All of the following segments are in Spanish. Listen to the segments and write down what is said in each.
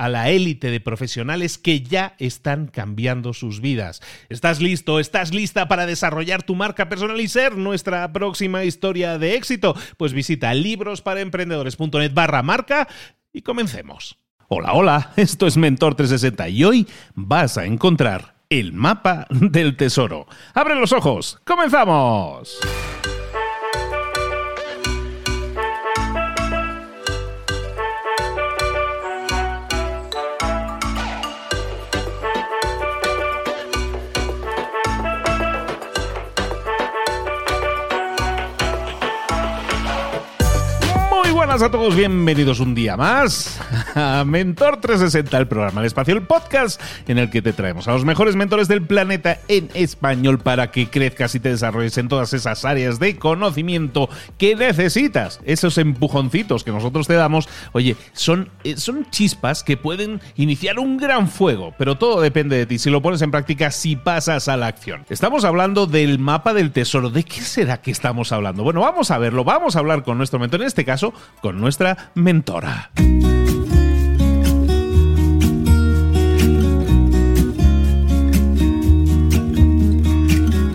a la élite de profesionales que ya están cambiando sus vidas. ¿Estás listo? ¿Estás lista para desarrollar tu marca personal y ser nuestra próxima historia de éxito? Pues visita librosparaemprendedores.net barra marca y comencemos. Hola, hola, esto es Mentor 360 y hoy vas a encontrar el mapa del tesoro. ¡Abre los ojos! ¡Comenzamos! Buenas a todos, bienvenidos un día más a Mentor 360, el programa de espacio, el podcast en el que te traemos a los mejores mentores del planeta en español para que crezcas y te desarrolles en todas esas áreas de conocimiento que necesitas. Esos empujoncitos que nosotros te damos, oye, son, eh, son chispas que pueden iniciar un gran fuego, pero todo depende de ti, si lo pones en práctica, si pasas a la acción. Estamos hablando del mapa del tesoro. ¿De qué será que estamos hablando? Bueno, vamos a verlo, vamos a hablar con nuestro mentor, en este caso, con nuestra mentora.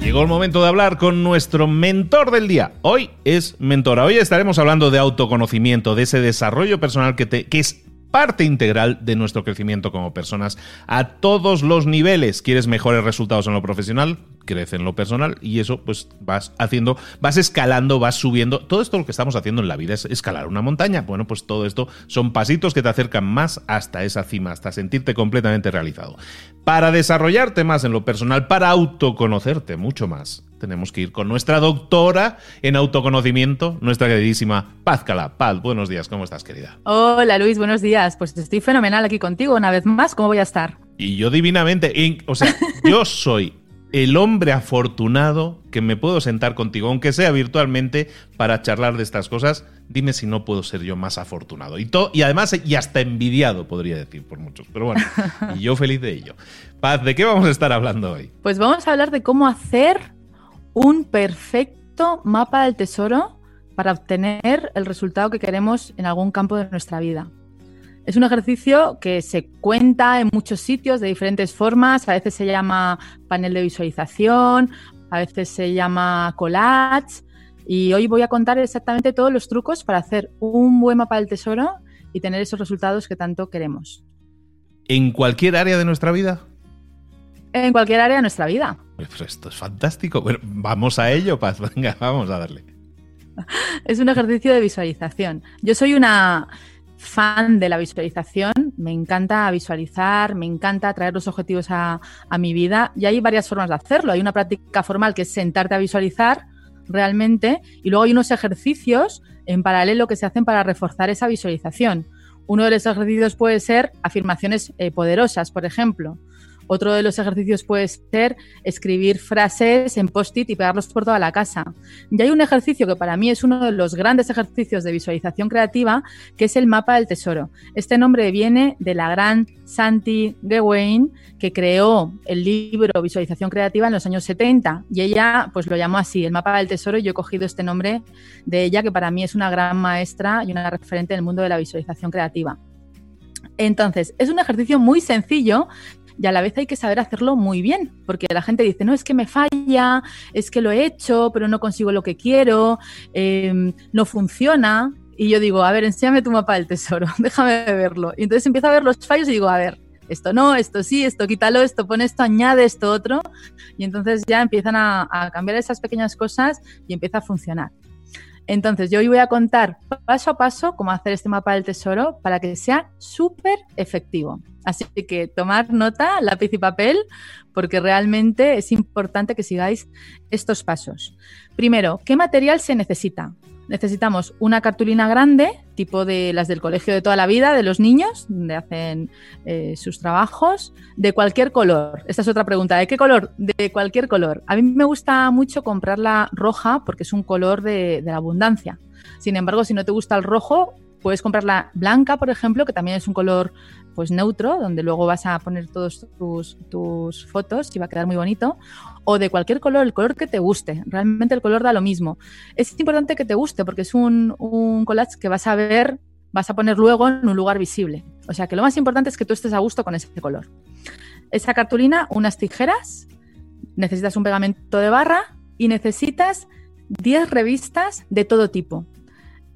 Llegó el momento de hablar con nuestro mentor del día. Hoy es mentora. Hoy estaremos hablando de autoconocimiento, de ese desarrollo personal que, que es parte integral de nuestro crecimiento como personas a todos los niveles. ¿Quieres mejores resultados en lo profesional? Crece en lo personal y eso pues vas haciendo, vas escalando, vas subiendo. Todo esto lo que estamos haciendo en la vida es escalar una montaña. Bueno, pues todo esto son pasitos que te acercan más hasta esa cima, hasta sentirte completamente realizado. Para desarrollarte más en lo personal, para autoconocerte mucho más, tenemos que ir con nuestra doctora en autoconocimiento, nuestra queridísima Paz Cala. Paz, buenos días, ¿cómo estás, querida? Hola, Luis, buenos días. Pues estoy fenomenal aquí contigo una vez más. ¿Cómo voy a estar? Y yo divinamente, o sea, yo soy el hombre afortunado que me puedo sentar contigo, aunque sea virtualmente, para charlar de estas cosas. Dime si no puedo ser yo más afortunado. Y, y además, y hasta envidiado, podría decir por muchos. Pero bueno, y yo feliz de ello. Paz, ¿de qué vamos a estar hablando hoy? Pues vamos a hablar de cómo hacer un perfecto mapa del tesoro para obtener el resultado que queremos en algún campo de nuestra vida. Es un ejercicio que se cuenta en muchos sitios de diferentes formas. A veces se llama panel de visualización, a veces se llama collage. Y hoy voy a contar exactamente todos los trucos para hacer un buen mapa del tesoro y tener esos resultados que tanto queremos. ¿En cualquier área de nuestra vida? En cualquier área de nuestra vida. Pues esto es fantástico. Bueno, vamos a ello, Paz. Venga, vamos a darle. Es un ejercicio de visualización. Yo soy una fan de la visualización, me encanta visualizar, me encanta traer los objetivos a, mi vida y hay varias formas de hacerlo. Hay una práctica formal que es sentarte a visualizar realmente y luego hay unos ejercicios en paralelo que se hacen para reforzar esa visualización. Uno de los ejercicios puede ser afirmaciones eh, poderosas, por ejemplo. Otro de los ejercicios puede ser escribir frases en post-it y pegarlos por toda la casa. Y hay un ejercicio que para mí es uno de los grandes ejercicios de visualización creativa, que es el mapa del tesoro. Este nombre viene de la gran Santi Gawain, que creó el libro Visualización Creativa en los años 70 y ella pues lo llamó así, el mapa del tesoro, y yo he cogido este nombre de ella, que para mí es una gran maestra y una referente en el mundo de la visualización creativa. Entonces, es un ejercicio muy sencillo y a la vez hay que saber hacerlo muy bien, porque la gente dice, no, es que me falla, es que lo he hecho, pero no consigo lo que quiero, em, no funciona. Y yo digo, a ver, enséñame tu mapa del tesoro, déjame verlo. Y entonces empiezo a ver los fallos y digo, a ver, esto no, esto sí, esto quítalo, esto pone esto, añade esto otro. Y entonces ya empiezan a, a cambiar esas pequeñas cosas y empieza a funcionar. Entonces, yo hoy voy a contar paso a paso cómo hacer este mapa del tesoro para que sea súper efectivo. Así que tomar nota, lápiz y papel, porque realmente es importante que sigáis estos pasos. Primero, ¿qué material se necesita? necesitamos una cartulina grande, tipo de las del colegio de toda la vida, de los niños, donde hacen eh, sus trabajos, de cualquier color. Esta es otra pregunta. ¿De qué color? De cualquier color. A mí me gusta mucho comprarla roja porque es un color de, de la abundancia. Sin embargo, si no te gusta el rojo, puedes comprarla blanca, por ejemplo, que también es un color pues neutro, donde luego vas a poner todos tus, tus fotos y va a quedar muy bonito, o de cualquier color, el color que te guste. Realmente el color da lo mismo. Es importante que te guste porque es un, un collage que vas a ver, vas a poner luego en un lugar visible. O sea que lo más importante es que tú estés a gusto con ese color. Esa cartulina, unas tijeras, necesitas un pegamento de barra y necesitas 10 revistas de todo tipo.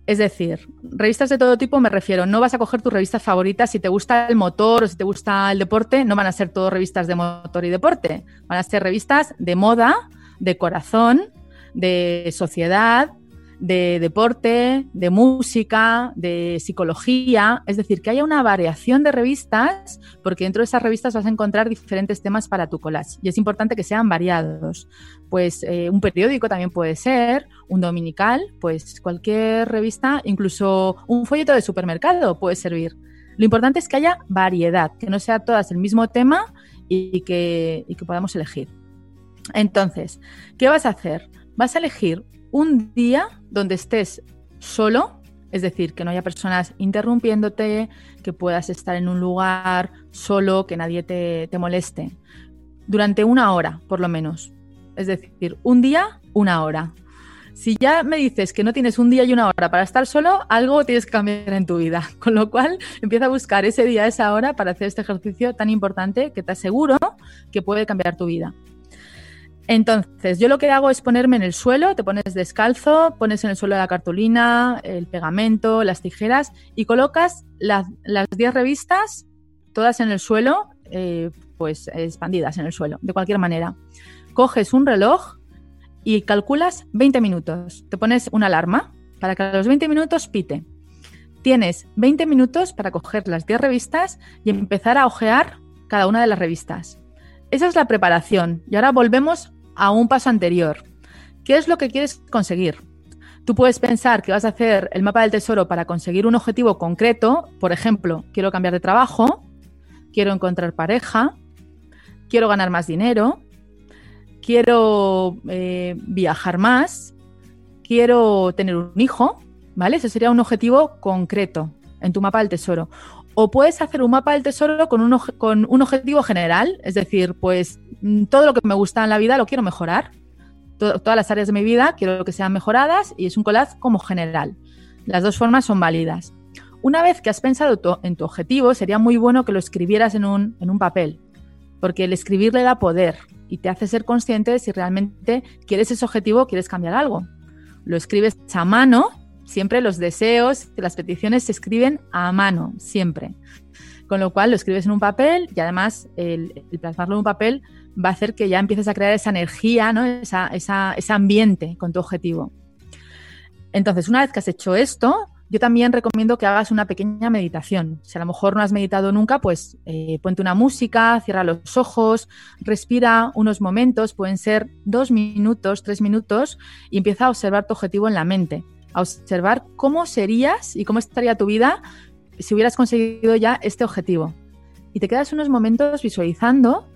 Es decir, revistas de todo tipo me refiero, no vas a coger tus revistas favoritas si te gusta el motor o si te gusta el deporte, no van a ser todo revistas de motor y deporte, van a ser revistas de moda, de corazón, de sociedad, de deporte, de música, de psicología, es decir, que haya una variación de revistas, porque dentro de esas revistas vas a encontrar diferentes temas para tu collage y es importante que sean variados. Pues eh, un periódico también puede ser, un dominical, pues cualquier revista, incluso un folleto de supermercado puede servir. Lo importante es que haya variedad, que no sea todas el mismo tema y que, y que podamos elegir. Entonces, ¿qué vas a hacer? Vas a elegir un día donde estés solo, es decir, que no haya personas interrumpiéndote, que puedas estar en un lugar solo, que nadie te, te moleste, durante una hora, por lo menos. Es decir, un día, una hora. Si ya me dices que no tienes un día y una hora para estar solo, algo tienes que cambiar en tu vida. Con lo cual, empieza a buscar ese día, esa hora para hacer este ejercicio tan importante que te aseguro que puede cambiar tu vida. Entonces, yo lo que hago es ponerme en el suelo, te pones descalzo, pones en el suelo la cartulina, el pegamento, las tijeras y colocas las 10 revistas todas en el suelo, eh, pues expandidas en el suelo, de cualquier manera. Coges un reloj y calculas 20 minutos. Te pones una alarma para que a los 20 minutos pite. Tienes 20 minutos para coger las 10 revistas y empezar a ojear cada una de las revistas. Esa es la preparación. Y ahora volvemos a un paso anterior. ¿Qué es lo que quieres conseguir? Tú puedes pensar que vas a hacer el mapa del tesoro para conseguir un objetivo concreto, por ejemplo, quiero cambiar de trabajo, quiero encontrar pareja, quiero ganar más dinero, quiero eh, viajar más, quiero tener un hijo, ¿vale? Ese sería un objetivo concreto en tu mapa del tesoro. O puedes hacer un mapa del tesoro con un, objetivo general, es decir, pues mm, todo lo que me gusta en la vida lo quiero mejorar. todas las áreas de mi vida quiero que sean mejoradas y es un collage como general. Las dos formas son válidas. Una vez que has pensado en tu objetivo, sería muy bueno que lo escribieras en un, en un papel, porque el escribir le da poder y te hace ser consciente de si realmente quieres ese objetivo o quieres cambiar algo. Lo escribes a mano Siempre los deseos, las peticiones se escriben a mano, siempre. Con lo cual lo escribes en un papel y además el, plasmarlo en un papel va a hacer que ya empieces a crear esa energía, ¿no? ese ambiente con tu objetivo. Entonces, una vez que has hecho esto, yo también recomiendo que hagas una pequeña meditación. Si a lo mejor no has meditado nunca, pues eh, ponte una música, cierra los ojos, respira unos momentos, pueden ser dos minutos, tres minutos, y empieza a observar tu objetivo en la mente observar cómo serías y cómo estaría tu vida si hubieras conseguido ya este objetivo. Y te quedas unos momentos visualizando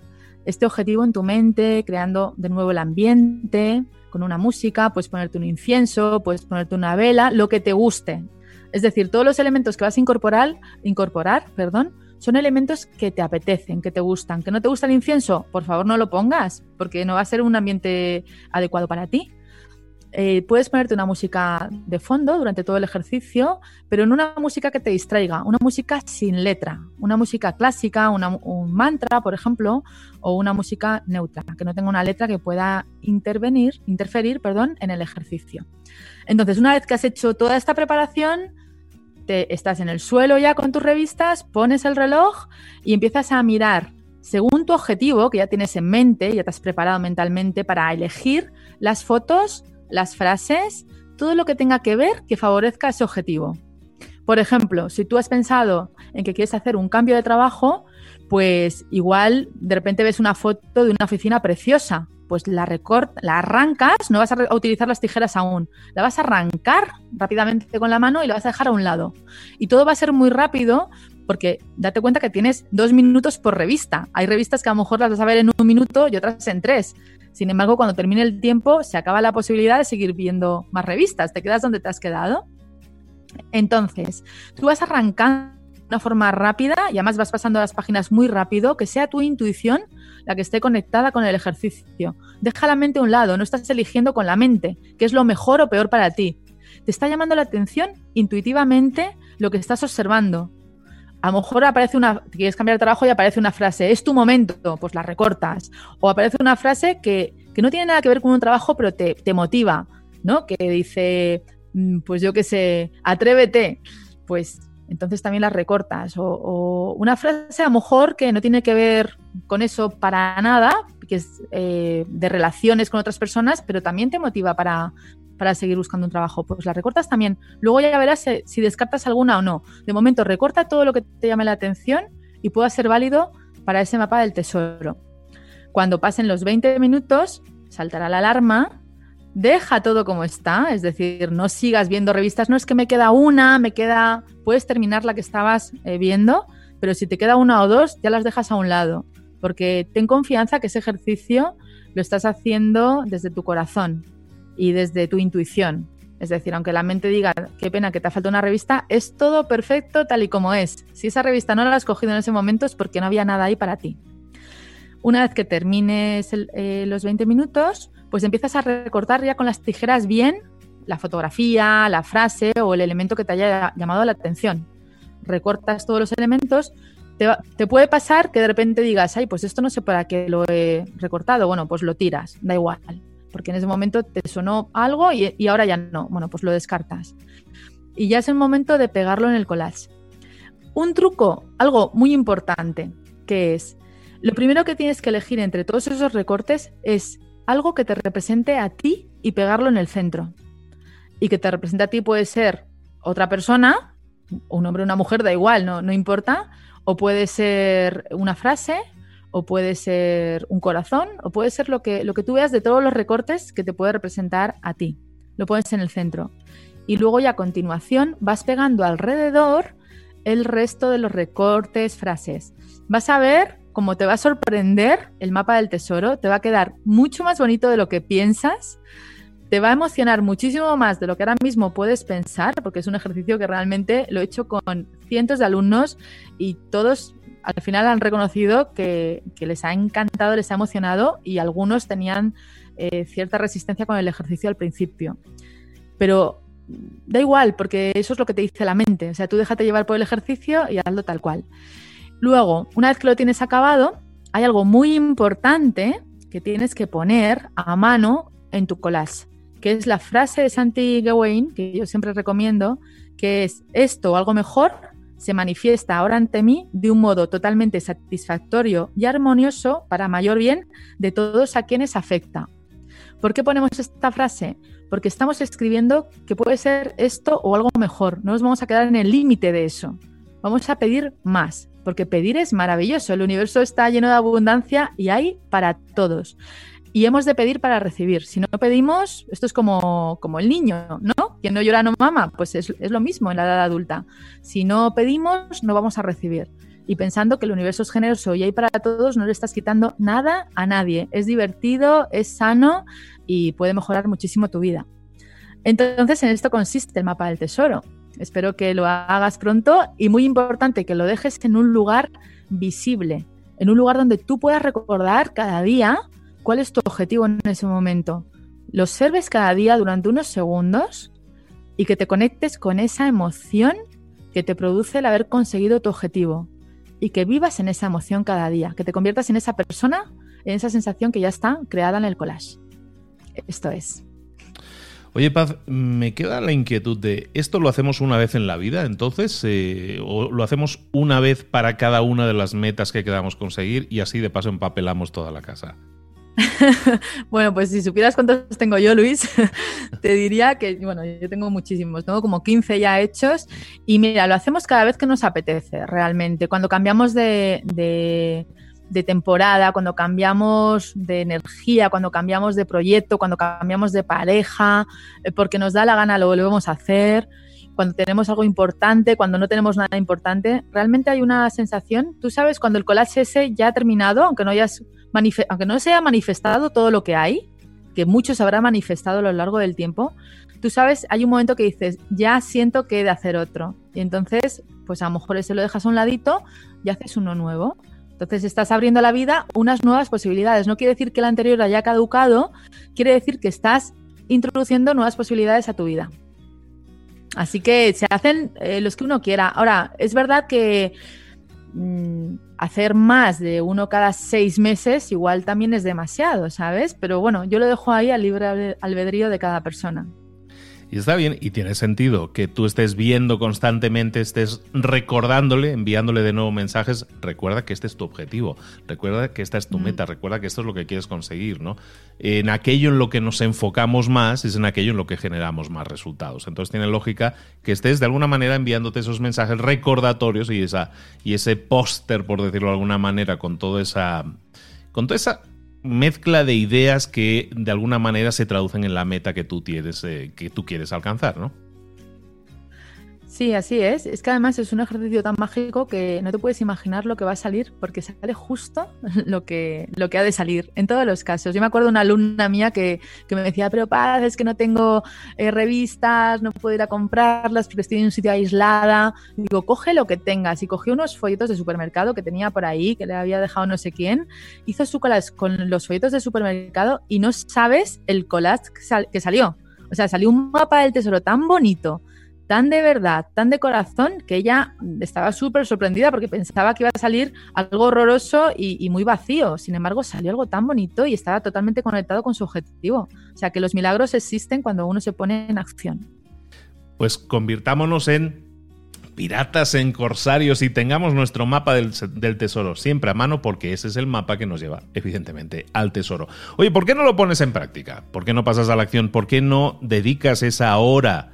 este objetivo en tu mente, creando de nuevo el ambiente, con una música, puedes ponerte un incienso, puedes ponerte una vela, lo que te guste. Es decir, todos los elementos que vas a incorporar, incorporar, perdón, son elementos que te apetecen, que te gustan. ¿Que no te gusta el incienso? Por favor, no lo pongas, porque no va a ser un ambiente adecuado para ti. Eh, puedes ponerte una música de fondo durante todo el ejercicio, pero no una música que te distraiga, una música sin letra, una música clásica, un mantra, por ejemplo, o una música neutra, que no tenga una letra que pueda intervenir, interferir perdón, en el ejercicio. Entonces, una vez que has hecho toda esta preparación, te, estás en el suelo ya con tus revistas, pones el reloj y empiezas a mirar según tu objetivo, que ya tienes en mente, ya te has preparado mentalmente para elegir las fotos las frases, todo lo que tenga que ver que favorezca ese objetivo. Por ejemplo, si tú has pensado en que quieres hacer un cambio de trabajo, pues igual de repente ves una foto de una oficina preciosa, pues la recortas, la arrancas, no vas a, utilizar las tijeras aún, la vas a arrancar rápidamente con la mano y la vas a dejar a un lado. Y todo va a ser muy rápido porque date cuenta que tienes dos minutos por revista. Hay revistas que a lo mejor las vas a ver en un minuto y otras en tres. Sin embargo, cuando termine el tiempo, se acaba la posibilidad de seguir viendo más revistas. Te quedas donde te has quedado. Entonces, tú vas arrancando de una forma rápida y además vas pasando las páginas muy rápido, que sea tu intuición la que esté conectada con el ejercicio. Deja la mente a un lado, no estás eligiendo con la mente, qué es lo mejor o peor para ti. Te está llamando la atención intuitivamente lo que estás observando a lo mejor aparece una, quieres cambiar de trabajo y aparece una frase, es tu momento, pues la recortas. O aparece una frase que, no tiene nada que ver con un trabajo, pero te, motiva, ¿no? Que dice, mm, pues yo qué sé, atrévete. Pues entonces también las recortas. O, una frase a lo mejor que no tiene que ver con eso para nada, que es eh, de relaciones con otras personas, pero también te motiva para, para seguir buscando un trabajo. Pues la recortas también. Luego ya verás si, descartas alguna o no. De momento, recorta todo lo que te llame la atención y pueda ser válido para ese mapa del tesoro. Cuando pasen los 20 minutos, saltará la alarma. Deja todo como está, es decir, no sigas viendo revistas. No es que me queda una, me queda. Puedes terminar la que estabas eh, viendo, pero si te queda una o dos, ya las dejas a un lado. Porque ten confianza que ese ejercicio lo estás haciendo desde tu corazón, y desde tu intuición. Es decir, aunque la mente diga, qué pena que te ha faltado una revista, es todo perfecto tal y como es. Si esa revista no la has cogido en ese momento es porque no había nada ahí para ti. Una vez que termines eh, los 20 minutos, pues empiezas a recortar ya con las tijeras bien la fotografía, la frase o el elemento que te haya llamado la atención. Recortas todos los elementos. Te, te puede pasar que de repente digas, ay, pues esto no sé para qué lo he recortado. Bueno, pues lo tiras, da igual porque en ese momento te sonó algo y, ahora ya no. Bueno, pues lo descartas. Y ya es el momento de pegarlo en el collage. Un truco, algo muy importante, que es, lo primero que tienes que elegir entre todos esos recortes es algo que te represente a ti y pegarlo en el centro. Y que te represente a ti puede ser otra persona, un hombre o una mujer, da igual, no, no importa, o puede ser una frase, o puede ser un corazón, o puede ser lo que, lo que tú veas de todos los recortes que te puede representar a ti. Lo pones en el centro. Y luego ya a continuación vas pegando alrededor el resto de los recortes, frases. Vas a ver cómo te va a sorprender el mapa del tesoro, te va a quedar mucho más bonito de lo que piensas, te va a emocionar muchísimo más de lo que ahora mismo puedes pensar, porque es un ejercicio que realmente lo he hecho con cientos de alumnos y todos al final han reconocido que, les ha encantado, les ha emocionado y algunos tenían eh, cierta resistencia con el ejercicio al principio. Pero da igual, porque eso es lo que te dice la mente. O sea, tú déjate llevar por el ejercicio y hazlo tal cual. Luego, una vez que lo tienes acabado, hay algo muy importante que tienes que poner a mano en tu collage, que es la frase de Santi Gawain, que yo siempre recomiendo, que es esto o algo mejor se manifiesta ahora ante mí de un modo totalmente satisfactorio y armonioso para mayor bien de todos a quienes afecta. ¿Por qué ponemos esta frase? Porque estamos escribiendo que puede ser esto o algo mejor. No nos vamos a quedar en el límite de eso. Vamos a pedir más, porque pedir es maravilloso. El universo está lleno de abundancia y hay para todos y hemos de pedir para recibir. Si no pedimos, esto es como, como el niño, ¿no? Quien no llora no mama, pues es, lo mismo en la edad adulta. Si no pedimos, no vamos a recibir. y pensando que el universo es generoso y hay para todos, no le estás quitando nada a nadie. Es divertido, es sano y puede mejorar muchísimo tu vida. Entonces, en esto consiste el mapa del tesoro. Espero que lo hagas pronto y muy importante que lo dejes en un lugar visible, en un lugar donde tú puedas recordar cada día cuál es tu objetivo en ese momento. Lo observes cada día durante unos segundos y que te conectes con esa emoción que te produce el haber conseguido tu objetivo y que vivas en esa emoción cada día, que te conviertas en esa persona, en esa sensación que ya está creada en el collage. Esto es. Oye, Paz, me queda la inquietud de, ¿esto lo hacemos una vez en la vida entonces? Eh, ¿O lo hacemos una vez para cada una de las metas que queramos conseguir y así de paso empapelamos toda la casa? bueno, pues si supieras cuántos tengo yo, Luis, te diría que, bueno, yo tengo muchísimos, tengo como 15 ya hechos. Y mira, lo hacemos cada vez que nos apetece realmente. Cuando cambiamos de de temporada, cuando cambiamos de energía, cuando cambiamos de proyecto, cuando cambiamos de pareja, eh, porque nos da la gana lo volvemos a hacer, cuando tenemos algo importante, cuando no tenemos nada importante, realmente hay una sensación, tú sabes, cuando el collage ese ya ha terminado, aunque no, hayas aunque no se haya manifestado todo lo que hay, que mucho se habrá manifestado a lo largo del tiempo, tú sabes, hay un momento que dices, ya siento que he de hacer otro. Y entonces, pues a lo mejor ese lo dejas a un ladito y haces uno nuevo. Entonces estás abriendo a la vida unas nuevas posibilidades. No quiere decir que el anterior haya caducado, quiere decir que estás introduciendo nuevas posibilidades a tu vida. Así que se hacen eh, los que uno quiera. Ahora, es verdad que mm, hacer más de uno cada seis meses igual también es demasiado, ¿sabes? Pero bueno, yo lo dejo ahí al libre albedrío de cada persona. Y está bien y tiene sentido que tú estés viendo constantemente, estés recordándole, enviándole de nuevo mensajes. Recuerda que este es tu objetivo, recuerda que esta es tu meta, recuerda que esto es lo que quieres conseguir, ¿no? En aquello en lo que nos enfocamos más es en aquello en lo que generamos más resultados. Entonces tiene lógica que estés de alguna manera enviándote esos mensajes recordatorios y, esa, y ese póster, por decirlo de alguna manera, con toda esa con toda esa mezcla de ideas que de alguna manera se traducen en la meta que tú tienes, eh, que tú quieres alcanzar, ¿no? Sí, así es. Es que además es un ejercicio tan mágico que no te puedes imaginar lo que va a salir porque sale justo lo que, lo que ha de salir en todos los casos. Yo me acuerdo de una alumna mía que, me decía, pero Paz, es que no tengo eh, revistas, no puedo ir a comprarlas porque estoy en un sitio aislada. digo, coge lo que tengas. Y cogió unos folletos de supermercado que tenía por ahí, que le había dejado no sé quién. Hizo su collage con los folletos de supermercado y no sabes el collage que salió. O sea, salió un mapa del tesoro tan bonito tan de verdad, tan de corazón, que ella estaba súper sorprendida porque pensaba que iba a salir algo horroroso y, muy vacío. Sin embargo, salió algo tan bonito y estaba totalmente conectado con su objetivo. O sea, que los milagros existen cuando uno se pone en acción. Pues convirtámonos en piratas, en corsarios y tengamos nuestro mapa del, del, tesoro siempre a mano porque ese es el mapa que nos lleva, evidentemente, al tesoro. Oye, ¿por qué no lo pones en práctica? ¿Por qué no pasas a la acción? ¿Por qué no dedicas esa hora?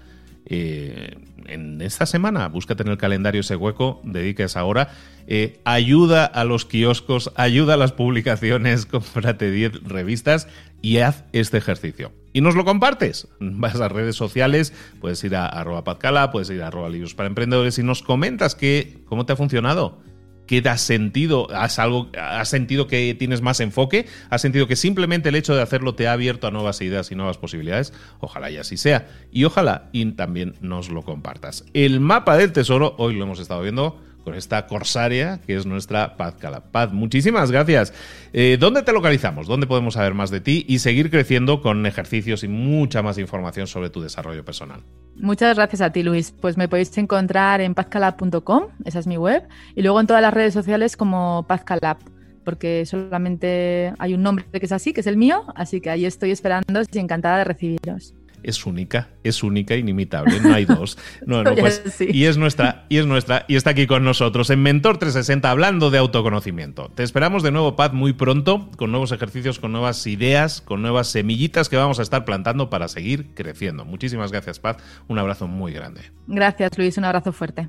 Eh, en esta semana, búscate en el calendario ese hueco, dedica esa hora, eh, ayuda a los kioscos, ayuda a las publicaciones, cómprate 10 revistas y haz este ejercicio. Y nos lo compartes. Vas a redes sociales, puedes ir a arroba puedes ir a arroba libros para emprendedores y nos comentas que, cómo te ha funcionado ¿Qué te has sentido? ¿Has, algo, ¿Has sentido que tienes más enfoque? ¿Has sentido que simplemente el hecho de hacerlo te ha abierto a nuevas ideas y nuevas posibilidades? Ojalá y así sea. Y ojalá también nos lo compartas. El mapa del tesoro, hoy lo hemos estado viendo con esta corsaria que es nuestra Paz Calapaz. Muchísimas gracias. Eh, ¿Dónde te localizamos? ¿Dónde podemos saber más de ti y seguir creciendo con ejercicios y mucha más información sobre tu desarrollo personal? Muchas gracias a ti, Luis. Pues me podéis encontrar en pazcalab.com, esa es mi web, y luego en todas las redes sociales como Pazcalab porque solamente hay un nombre que es así, que es el mío, así que ahí estoy esperando y encantada de recibiros es única, es única, inimitable, no hay dos. No, no, pues, Y es nuestra, y es nuestra, y está aquí con nosotros en Mentor 360 hablando de autoconocimiento. Te esperamos de nuevo, Paz, muy pronto, con nuevos ejercicios, con nuevas ideas, con nuevas semillitas que vamos a estar plantando para seguir creciendo. Muchísimas gracias, Paz. Un abrazo muy grande. Gracias, Luis. Un abrazo fuerte.